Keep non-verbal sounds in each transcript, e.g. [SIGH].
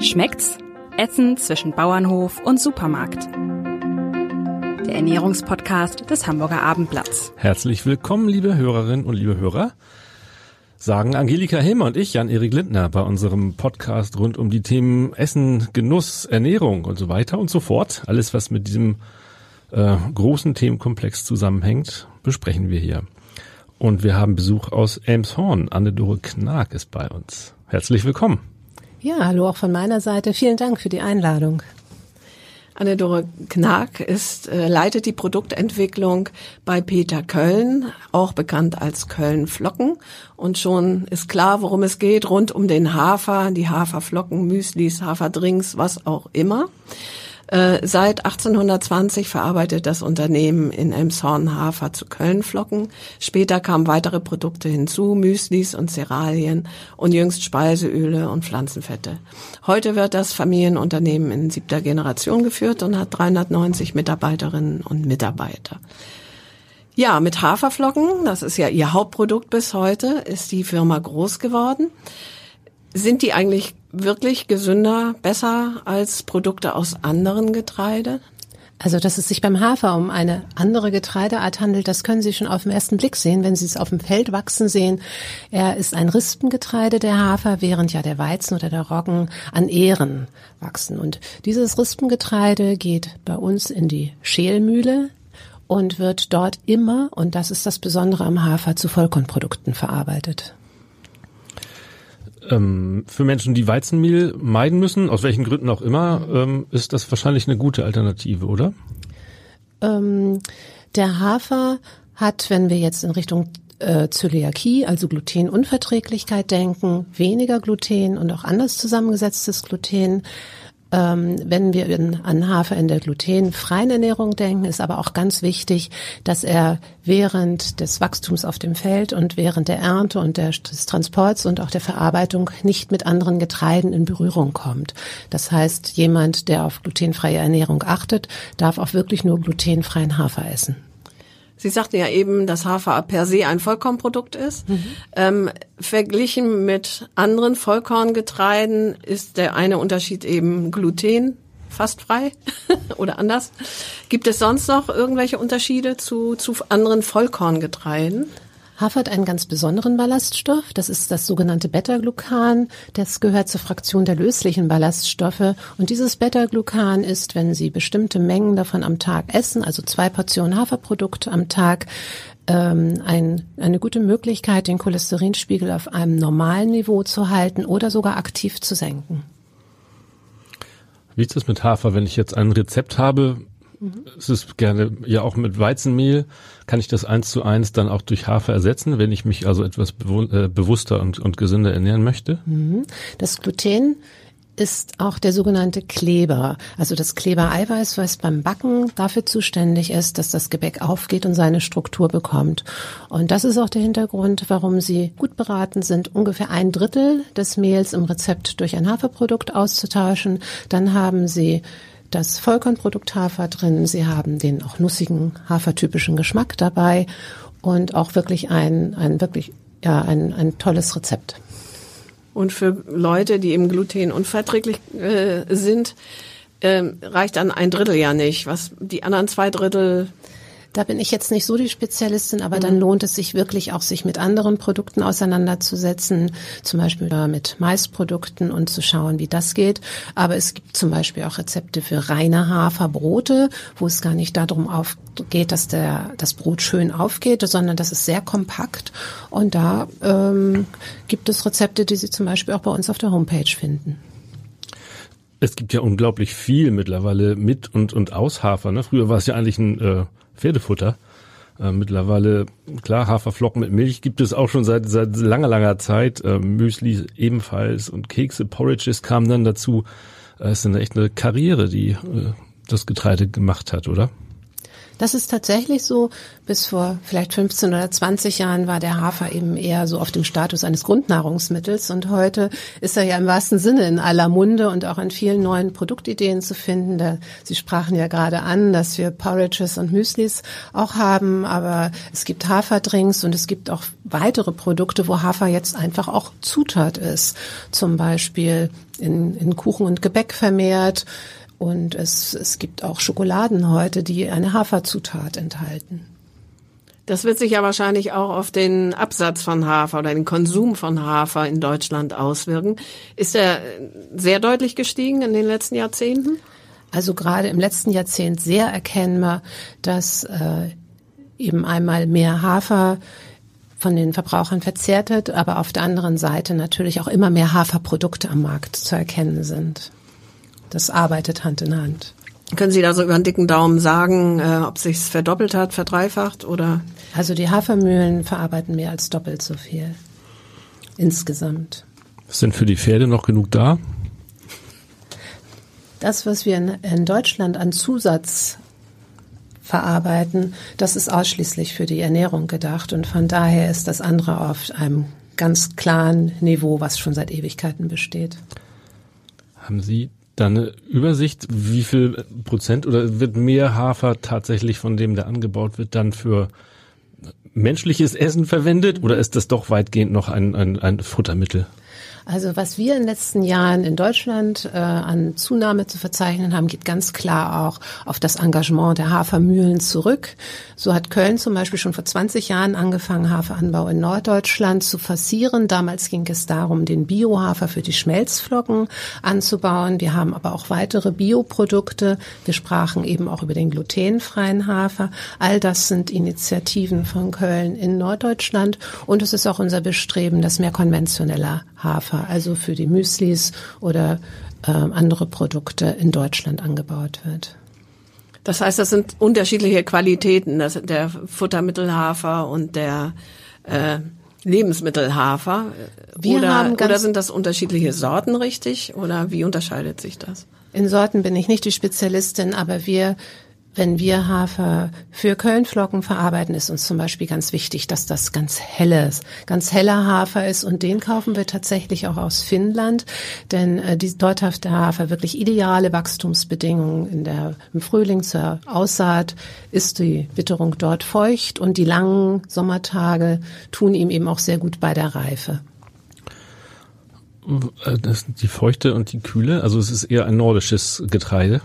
Schmeckt's? Essen zwischen Bauernhof und Supermarkt. Der Ernährungspodcast des Hamburger Abendblatts. Herzlich willkommen, liebe Hörerinnen und liebe Hörer. Sagen Angelika Hilmer und ich, Jan-Erik Lindner, bei unserem Podcast rund um die Themen Essen, Genuss, Ernährung und so weiter und so fort. Alles, was mit diesem äh, großen Themenkomplex zusammenhängt, besprechen wir hier. Und wir haben Besuch aus Elmshorn. Anne-Dore Knag ist bei uns. Herzlich willkommen. Ja, hallo auch von meiner Seite. Vielen Dank für die Einladung. Anne-Dore Knag ist, äh, leitet die Produktentwicklung bei Peter Köln, auch bekannt als Köln Flocken. Und schon ist klar, worum es geht, rund um den Hafer, die Haferflocken, Müslis, Haferdrinks, was auch immer. Äh, seit 1820 verarbeitet das Unternehmen in Elmshorn Hafer zu Kölnflocken. Später kamen weitere Produkte hinzu, Müslis und Cerealien und jüngst Speiseöle und Pflanzenfette. Heute wird das Familienunternehmen in siebter Generation geführt und hat 390 Mitarbeiterinnen und Mitarbeiter. Ja, mit Haferflocken, das ist ja ihr Hauptprodukt bis heute, ist die Firma groß geworden. Sind die eigentlich wirklich gesünder, besser als Produkte aus anderen Getreide? Also, dass es sich beim Hafer um eine andere Getreideart handelt, das können Sie schon auf den ersten Blick sehen, wenn Sie es auf dem Feld wachsen sehen. Er ist ein Rispengetreide, der Hafer, während ja der Weizen oder der Roggen an Ähren wachsen. Und dieses Rispengetreide geht bei uns in die Schälmühle und wird dort immer, und das ist das Besondere am Hafer, zu Vollkornprodukten verarbeitet. Ähm, für Menschen, die Weizenmehl meiden müssen, aus welchen Gründen auch immer, ähm, ist das wahrscheinlich eine gute Alternative, oder? Ähm, der Hafer hat, wenn wir jetzt in Richtung äh, Zöliakie, also Glutenunverträglichkeit denken, weniger Gluten und auch anders zusammengesetztes Gluten. Ähm, wenn wir in, an Hafer in der glutenfreien Ernährung denken, ist aber auch ganz wichtig, dass er während des Wachstums auf dem Feld und während der Ernte und der, des Transports und auch der Verarbeitung nicht mit anderen Getreiden in Berührung kommt. Das heißt, jemand, der auf glutenfreie Ernährung achtet, darf auch wirklich nur glutenfreien Hafer essen. Sie sagten ja eben, dass Hafer per se ein Vollkornprodukt ist. Mhm. Ähm, verglichen mit anderen Vollkorngetreiden ist der eine Unterschied eben Gluten, fast frei [LAUGHS] oder anders. Gibt es sonst noch irgendwelche Unterschiede zu, zu anderen Vollkorngetreiden? Hafer hat einen ganz besonderen Ballaststoff. Das ist das sogenannte Beta-Glucan. Das gehört zur Fraktion der löslichen Ballaststoffe. Und dieses Beta-Glucan ist, wenn Sie bestimmte Mengen davon am Tag essen, also zwei Portionen Haferprodukte am Tag, ähm, ein, eine gute Möglichkeit, den Cholesterinspiegel auf einem normalen Niveau zu halten oder sogar aktiv zu senken. Wie ist das mit Hafer, wenn ich jetzt ein Rezept habe, Es ist gerne ja auch mit Weizenmehl kann ich das eins zu eins dann auch durch Hafer ersetzen, wenn ich mich also etwas äh, bewusster und, und gesünder ernähren möchte. Mhm. Das Gluten ist auch der sogenannte Kleber, also das Klebereiweiß, was beim Backen dafür zuständig ist, dass das Gebäck aufgeht und seine Struktur bekommt. Und das ist auch der Hintergrund, warum Sie gut beraten sind, ungefähr ein Drittel des Mehls im Rezept durch ein Haferprodukt auszutauschen. Dann haben Sie das Vollkornprodukt Hafer drin. Sie haben den auch nussigen hafertypischen Geschmack dabei und auch wirklich ein, ein wirklich, ja, ein, ein tolles Rezept. Und für Leute, die eben glutenunverträglich äh, sind, äh, reicht dann ein Drittel ja nicht. Was die anderen zwei Drittel da bin ich jetzt nicht so die Spezialistin, aber mhm. dann lohnt es sich wirklich auch, sich mit anderen Produkten auseinanderzusetzen, zum Beispiel mit Maisprodukten und zu schauen, wie das geht. Aber es gibt zum Beispiel auch Rezepte für reine Haferbrote, wo es gar nicht darum geht, dass der, das Brot schön aufgeht, sondern das ist sehr kompakt. Und da ähm, gibt es Rezepte, die Sie zum Beispiel auch bei uns auf der Homepage finden. Es gibt ja unglaublich viel mittlerweile mit und und aus Hafer. Ne? Früher war es ja eigentlich ein äh, Pferdefutter. Äh, mittlerweile, klar, Haferflocken mit Milch gibt es auch schon seit, seit langer, langer Zeit. Äh, Müsli ebenfalls und Kekse, Porridges kamen dann dazu. Äh, es ist eine echt eine Karriere, die äh, das Getreide gemacht hat, oder? Das ist tatsächlich so. Bis vor vielleicht 15 oder 20 Jahren war der Hafer eben eher so auf dem Status eines Grundnahrungsmittels und heute ist er ja im wahrsten Sinne in aller Munde und auch an vielen neuen Produktideen zu finden. Da, Sie sprachen ja gerade an, dass wir Porridges und Müslis auch haben, aber es gibt Haferdrinks und es gibt auch weitere Produkte, wo Hafer jetzt einfach auch Zutat ist. Zum Beispiel in, in Kuchen und Gebäck vermehrt. Und es, es gibt auch Schokoladen heute, die eine Haferzutat enthalten. Das wird sich ja wahrscheinlich auch auf den Absatz von Hafer oder den Konsum von Hafer in Deutschland auswirken. Ist er sehr deutlich gestiegen in den letzten Jahrzehnten? Also gerade im letzten Jahrzehnt sehr erkennbar, dass äh, eben einmal mehr Hafer von den Verbrauchern verzehrt wird, aber auf der anderen Seite natürlich auch immer mehr Haferprodukte am Markt zu erkennen sind. Das arbeitet Hand in Hand. Können Sie da so über einen dicken Daumen sagen, äh, ob sich's verdoppelt hat, verdreifacht oder? Also die Hafermühlen verarbeiten mehr als doppelt so viel insgesamt. Sind für die Pferde noch genug da? Das, was wir in, in Deutschland an Zusatz verarbeiten, das ist ausschließlich für die Ernährung gedacht und von daher ist das andere auf einem ganz klaren Niveau, was schon seit Ewigkeiten besteht. Haben Sie da eine Übersicht, wie viel Prozent oder wird mehr Hafer tatsächlich von dem, der angebaut wird, dann für menschliches Essen verwendet oder ist das doch weitgehend noch ein, ein, ein Futtermittel? Also was wir in den letzten Jahren in Deutschland äh, an Zunahme zu verzeichnen haben, geht ganz klar auch auf das Engagement der Hafermühlen zurück. So hat Köln zum Beispiel schon vor 20 Jahren angefangen, Haferanbau in Norddeutschland zu forcieren. Damals ging es darum, den Biohafer für die Schmelzflocken anzubauen. Wir haben aber auch weitere Bioprodukte. Wir sprachen eben auch über den glutenfreien Hafer. All das sind Initiativen von Köln in Norddeutschland. Und es ist auch unser Bestreben, dass mehr konventioneller Hafer, also für die Müslis oder äh, andere Produkte in Deutschland angebaut wird. Das heißt, das sind unterschiedliche Qualitäten, das der Futtermittelhafer und der äh, Lebensmittelhafer. Wir oder, oder sind das unterschiedliche Sorten richtig? Oder wie unterscheidet sich das? In Sorten bin ich nicht die Spezialistin, aber wir wenn wir Hafer für Kölnflocken verarbeiten, ist uns zum Beispiel ganz wichtig, dass das ganz helles, ganz heller Hafer ist und den kaufen wir tatsächlich auch aus Finnland, denn äh, die, dort hat der Hafer wirklich ideale Wachstumsbedingungen. In der, Im Frühling zur Aussaat ist die Witterung dort feucht und die langen Sommertage tun ihm eben auch sehr gut bei der Reife. Äh, das, die Feuchte und die Kühle, also es ist eher ein nordisches Getreide.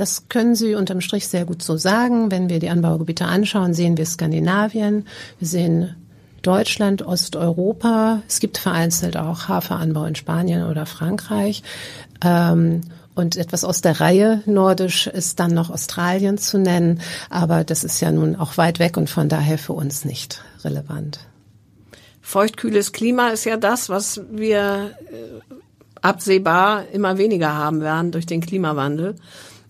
Das können Sie unterm Strich sehr gut so sagen. Wenn wir die Anbaugebiete anschauen, sehen wir Skandinavien, wir sehen Deutschland, Osteuropa. Es gibt vereinzelt auch Haferanbau in Spanien oder Frankreich. Ähm, und etwas aus der Reihe nordisch ist dann noch Australien zu nennen. Aber das ist ja nun auch weit weg und von daher für uns nicht relevant. Feuchtkühles Klima ist ja das, was wir äh, absehbar immer weniger haben werden durch den Klimawandel.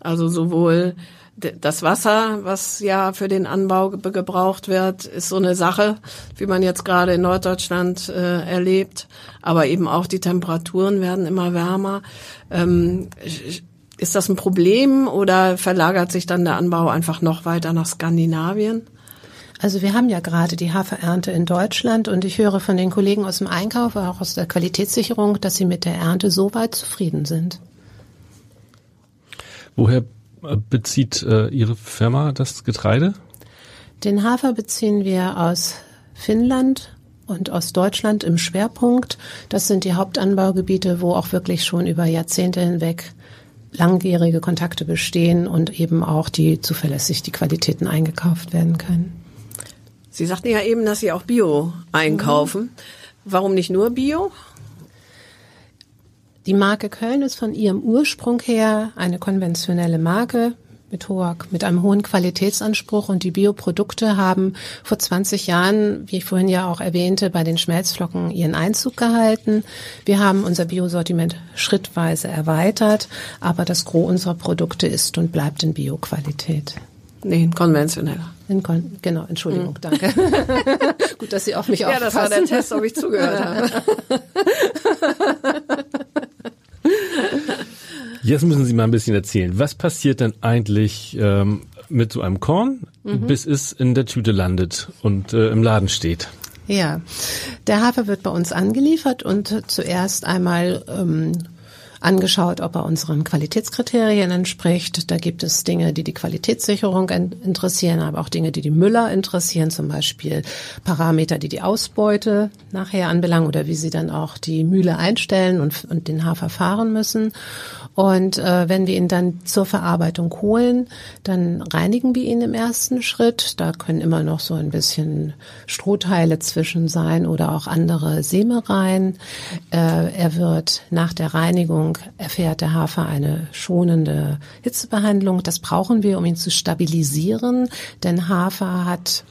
Also sowohl das Wasser, was ja für den Anbau gebraucht wird, ist so eine Sache, wie man jetzt gerade in Norddeutschland äh, erlebt. Aber eben auch die Temperaturen werden immer wärmer. Ähm, ist das ein Problem oder verlagert sich dann der Anbau einfach noch weiter nach Skandinavien? Also wir haben ja gerade die Haferernte in Deutschland und ich höre von den Kollegen aus dem Einkauf, auch aus der Qualitätssicherung, dass sie mit der Ernte so weit zufrieden sind. Woher äh, bezieht äh, Ihre Firma das Getreide? Den Hafer beziehen wir aus Finnland und aus Deutschland im Schwerpunkt. Das sind die Hauptanbaugebiete, wo auch wirklich schon über Jahrzehnte hinweg langjährige Kontakte bestehen und eben auch die zuverlässig die Qualitäten eingekauft werden können. Sie sagten ja eben, dass Sie auch Bio einkaufen. Mhm. Warum nicht nur Bio? Die Marke Köln ist von ihrem Ursprung her eine konventionelle Marke mit, hoher, mit einem hohen Qualitätsanspruch und die Bioprodukte haben vor 20 Jahren, wie ich vorhin ja auch erwähnte, bei den Schmelzflocken ihren Einzug gehalten. Wir haben unser Biosortiment schrittweise erweitert, aber das Gros unserer Produkte ist und bleibt in Bioqualität. Nee, in konventioneller. In kon genau, Entschuldigung, hm. danke. [LAUGHS] Gut, dass Sie auf mich ja, aufpassen. Ja, das war der Test, ob ich zugehört habe. [LAUGHS] Jetzt müssen Sie mal ein bisschen erzählen. Was passiert denn eigentlich ähm, mit so einem Korn? mhm. bis es in der Tüte landet und äh, im Laden steht. Ja, der Hafer wird bei uns angeliefert und zuerst einmal ähm, angeschaut, ob er unseren Qualitätskriterien entspricht. Da gibt es Dinge, die die Qualitätssicherung interessieren, aber auch Dinge, die die Müller interessieren, zum Beispiel Parameter, die die Ausbeute nachher anbelangen oder wie sie dann auch die Mühle einstellen und, und den Hafer fahren müssen. Und äh, wenn wir ihn dann zur Verarbeitung holen, dann reinigen wir ihn im ersten Schritt. Da können immer noch so ein bisschen Strohteile zwischen sein oder auch andere Sämereien. Äh, er wird nach der Reinigung erfährt der Hafer eine schonende Hitzebehandlung. Das brauchen wir, um ihn zu stabilisieren, denn Hafer hat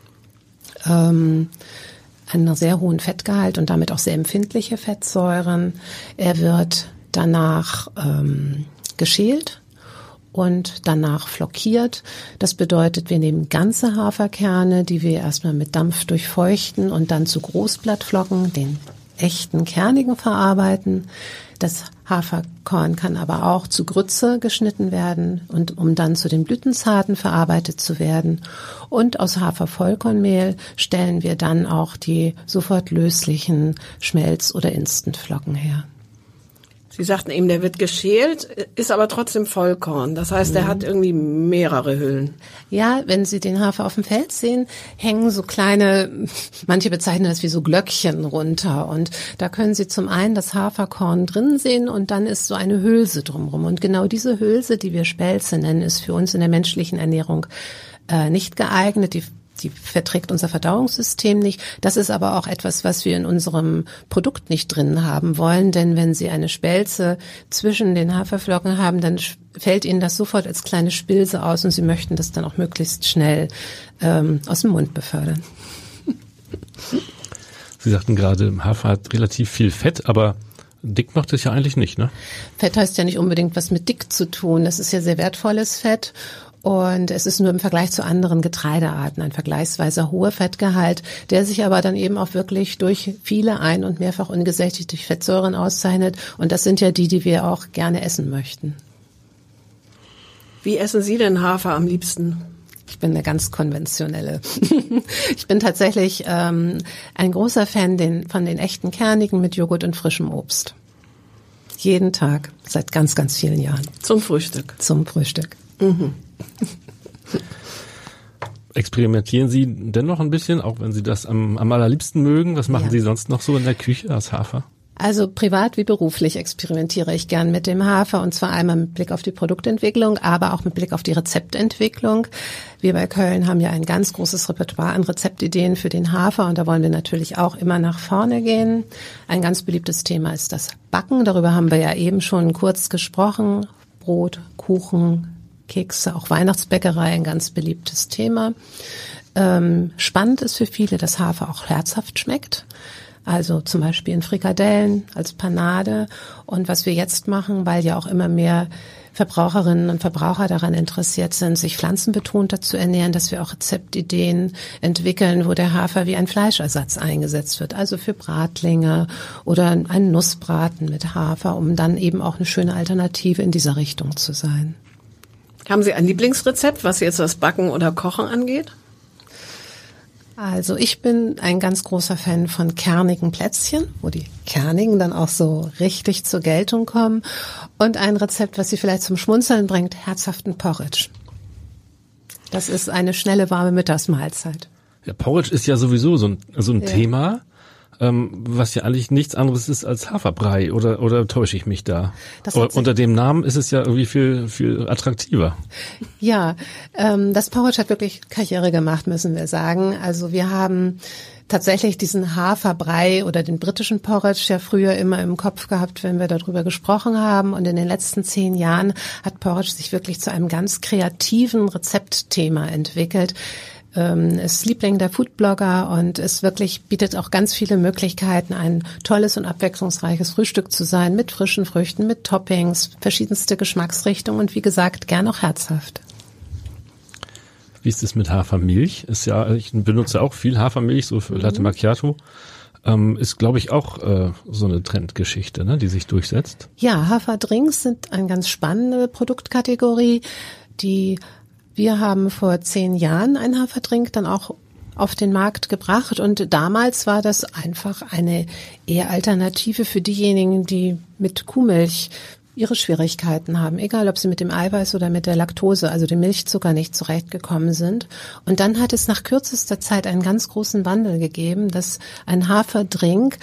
ähm, einen sehr hohen Fettgehalt und damit auch sehr empfindliche Fettsäuren. Er wird danach ähm, geschält und danach flockiert. Das bedeutet, wir nehmen ganze Haferkerne, die wir erstmal mit Dampf durchfeuchten und dann zu Großblattflocken, den echten kernigen verarbeiten. Das Haferkorn kann aber auch zu Grütze geschnitten werden und um dann zu den Blütenzarten verarbeitet zu werden. Und aus Hafervollkornmehl stellen wir dann auch die sofort löslichen Schmelz- oder Instantflocken her. Sie sagten eben, der wird geschält, ist aber trotzdem Vollkorn. Das heißt, der mhm. hat irgendwie mehrere Hüllen. Ja, wenn Sie den Hafer auf dem Feld sehen, hängen so kleine, [LAUGHS] manche bezeichnen das wie so Glöckchen runter. Und da können Sie zum einen das Haferkorn drin sehen und dann ist so eine Hülse drumherum. Und genau diese Hülse, die wir Spelze nennen, ist für uns in der menschlichen Ernährung äh, nicht geeignet. Die die verträgt unser Verdauungssystem nicht. Das ist aber auch etwas, was wir in unserem Produkt nicht drin haben wollen, denn wenn Sie eine Spelze zwischen den Haferflocken haben, dann fällt Ihnen das sofort als kleine Spilse aus und Sie möchten das dann auch möglichst schnell ähm, aus dem Mund befördern. [LAUGHS] Sie sagten gerade, Hafer hat relativ viel Fett, aber Dick macht es ja eigentlich nicht, ne? Fett heißt ja nicht unbedingt was mit dick zu tun. Das ist ja sehr wertvolles Fett und es ist nur im Vergleich zu anderen Getreidearten ein vergleichsweise hoher Fettgehalt, der sich aber dann eben auch wirklich durch viele ein- und mehrfach ungesättigte Fettsäuren auszeichnet. Und das sind ja die, die wir auch gerne essen möchten. Wie essen Sie denn Hafer am liebsten? Ich bin eine ganz konventionelle. [LAUGHS] ich bin tatsächlich ähm, ein großer Fan den, von den echten Kernigen mit Joghurt und frischem Obst. Jeden Tag, seit ganz, ganz vielen Jahren. Zum Frühstück. Zum Frühstück. Mhm. Experimentieren Sie dennoch ein bisschen, auch wenn Sie das am, am allerliebsten mögen? Was machen ja. Sie sonst noch so in der Küche aus Hafer? Also privat wie beruflich experimentiere ich gern mit dem Hafer und zwar einmal mit Blick auf die Produktentwicklung, aber auch mit Blick auf die Rezeptentwicklung. Wir bei Köln haben ja ein ganz großes Repertoire an Rezeptideen für den Hafer und da wollen wir natürlich auch immer nach vorne gehen. Ein ganz beliebtes Thema ist das Backen. Darüber haben wir ja eben schon kurz gesprochen. Brot, Kuchen, Kekse, auch Weihnachtsbäckerei ein ganz beliebtes Thema. Ähm, spannend ist für viele, dass Hafer auch herzhaft schmeckt. Also zum Beispiel in Frikadellen als Panade. Und was wir jetzt machen, weil ja auch immer mehr Verbraucherinnen und Verbraucher daran interessiert sind, sich pflanzenbetonter zu ernähren, dass wir auch Rezeptideen entwickeln, wo der Hafer wie ein Fleischersatz eingesetzt wird. Also für Bratlinge oder ein Nussbraten mit Hafer, um dann eben auch eine schöne Alternative in dieser Richtung zu sein. Haben Sie ein Lieblingsrezept, was jetzt das Backen oder Kochen angeht? Also ich bin ein ganz großer Fan von kernigen Plätzchen, wo die Kernigen dann auch so richtig zur Geltung kommen. Und ein Rezept, was Sie vielleicht zum Schmunzeln bringt, herzhaften Porridge. Das ist eine schnelle, warme Mittagsmahlzeit. Ja, Porridge ist ja sowieso so ein, so ein ja. Thema ähm, was ja eigentlich nichts anderes ist als Haferbrei oder oder täusche ich mich da? Unter dem Namen ist es ja irgendwie viel viel attraktiver. Ja, ähm, das Porridge hat wirklich Karriere gemacht, müssen wir sagen. Also wir haben tatsächlich diesen Haferbrei oder den britischen Porridge ja früher immer im Kopf gehabt, wenn wir darüber gesprochen haben. Und in den letzten zehn Jahren hat Porridge sich wirklich zu einem ganz kreativen Rezeptthema entwickelt ähm, ist Liebling der Foodblogger und es wirklich bietet auch ganz viele Möglichkeiten, ein tolles und abwechslungsreiches Frühstück zu sein mit frischen Früchten, mit Toppings, verschiedenste Geschmacksrichtungen und wie gesagt, gern auch herzhaft. Wie ist es mit Hafermilch? Ist ja, ich benutze auch viel Hafermilch, so für Latte mhm. Macchiato. Ähm, ist, glaube ich, auch äh, so eine Trendgeschichte, ne, die sich durchsetzt. Ja, Haferdrinks sind eine ganz spannende Produktkategorie, die Wir haben vor zehn Jahren einen Haferdrink dann auch auf den Markt gebracht und damals war das einfach eine eher Alternative für diejenigen, die mit Kuhmilch ihre Schwierigkeiten haben, egal ob sie mit dem Eiweiß oder mit der Laktose, also dem Milchzucker nicht zurechtgekommen sind. Und dann hat es nach kürzester Zeit einen ganz großen Wandel gegeben, dass ein Haferdrink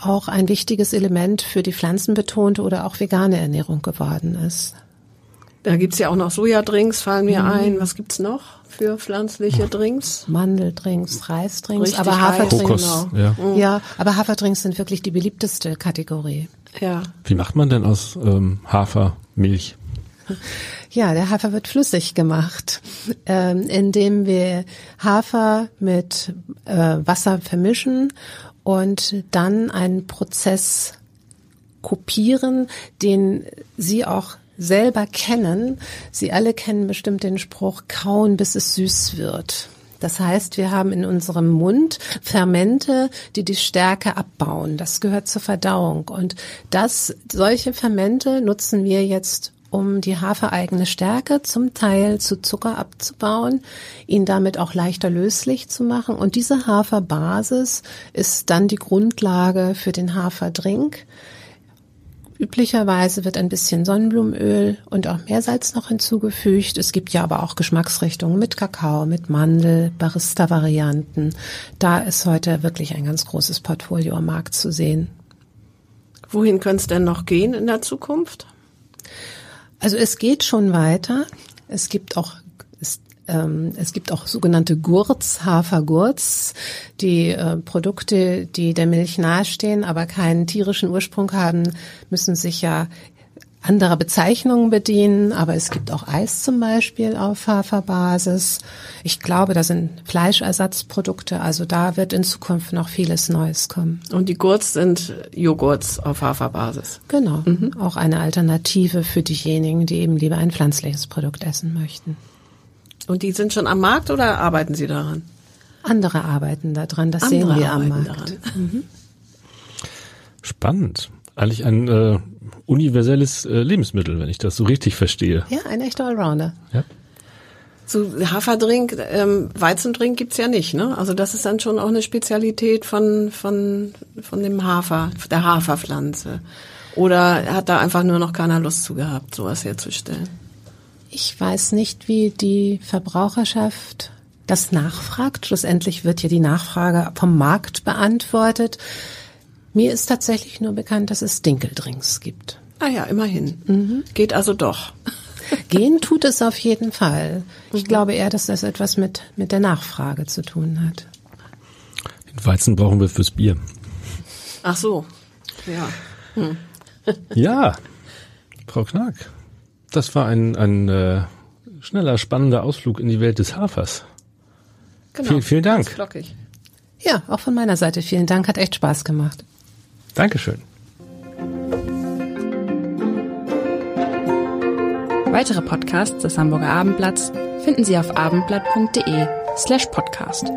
auch ein wichtiges Element für die pflanzenbetonte oder auch vegane Ernährung geworden ist. Da gibt's ja auch noch Sojadrinks, fallen mir mhm. ein. Was gibt's noch für pflanzliche Drinks? Mandeldrinks, Reisdrinks, Richtig aber Haferdrinks. Kokos, ja. Mhm. ja, aber Haferdrinks sind wirklich die beliebteste Kategorie. Ja. Wie macht man denn aus ähm, Hafermilch? Ja, der Hafer wird flüssig gemacht, ähm, indem wir Hafer mit äh, Wasser vermischen und dann einen Prozess kopieren, den Sie auch selber kennen. Sie alle kennen bestimmt den Spruch, kauen bis es süß wird. Das heißt, wir haben in unserem Mund Fermente, die die Stärke abbauen. Das gehört zur Verdauung. Und das, solche Fermente nutzen wir jetzt um die hafereigene Stärke zum Teil zu Zucker abzubauen, ihn damit auch leichter löslich zu machen. Und diese Haferbasis ist dann die Grundlage für den Haferdrink. Üblicherweise wird ein bisschen Sonnenblumenöl und auch Meersalz noch hinzugefügt. Es gibt ja aber auch Geschmacksrichtungen mit Kakao, mit Mandel, Barista-Varianten. Da ist heute wirklich ein ganz großes Portfolio am Markt zu sehen. Wohin könnte es denn noch gehen in der Zukunft? Also es geht schon weiter. Es gibt auch ähm, es gibt auch sogenannte Gurz, Hafergurz, die äh, Produkte, die der Milch nahestehen, aber keinen tierischen Ursprung haben, müssen sich ja anderer Bezeichnungen bedienen, aber es gibt auch Eis zum Beispiel auf Haferbasis. Ich glaube, da sind Fleischersatzprodukte, also da wird in Zukunft noch vieles Neues kommen. Und die Gurts sind Joghurts auf Haferbasis. Genau, mhm. auch eine Alternative für diejenigen, die eben lieber ein pflanzliches Produkt essen möchten. Und die sind schon am Markt oder arbeiten Sie daran? Andere arbeiten daran, das Andere sehen wir am Markt. Mhm. Spannend. Eigentlich ein äh, universelles äh, Lebensmittel, wenn ich das so richtig verstehe. Ja, ein echter Allrounder. Ja. So Haferdrink, ähm, Weizendrink gibt's ja nicht, ne? Also das ist dann schon auch eine Spezialität von von von dem Hafer, der Haferpflanze. Oder hat da einfach nur noch keiner Lust zu gehabt, sowas herzustellen? Ich weiß nicht, wie die Verbraucherschaft das nachfragt. Schlussendlich wird ja die Nachfrage vom Markt beantwortet. Mir ist tatsächlich nur bekannt, dass es Dinkeldrinks gibt. Ah ja, immerhin. Mhm. Geht also doch. [LAUGHS] Gehen tut es auf jeden Fall. Ich mhm. glaube eher, dass das etwas mit, mit der Nachfrage zu tun hat. Den Weizen brauchen wir fürs Bier. Ach so. Ja. Hm. ja, Frau Knack. Das war ein, ein äh, schneller, spannender Ausflug in die Welt des Hafers. Genau. Vielen, vielen Dank. Flockig. Ja, auch von meiner Seite vielen Dank, hat echt Spaß gemacht. Dankeschön. Weitere Podcasts des Hamburger Abendblatts finden Sie auf abendblatt.de slash podcast.